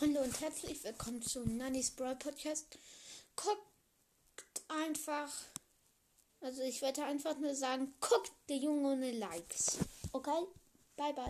Freunde und herzlich willkommen zu Nanny's Brawl Podcast. Guckt einfach, also ich werde einfach nur sagen, guckt der Junge ohne Likes. Okay? Bye bye.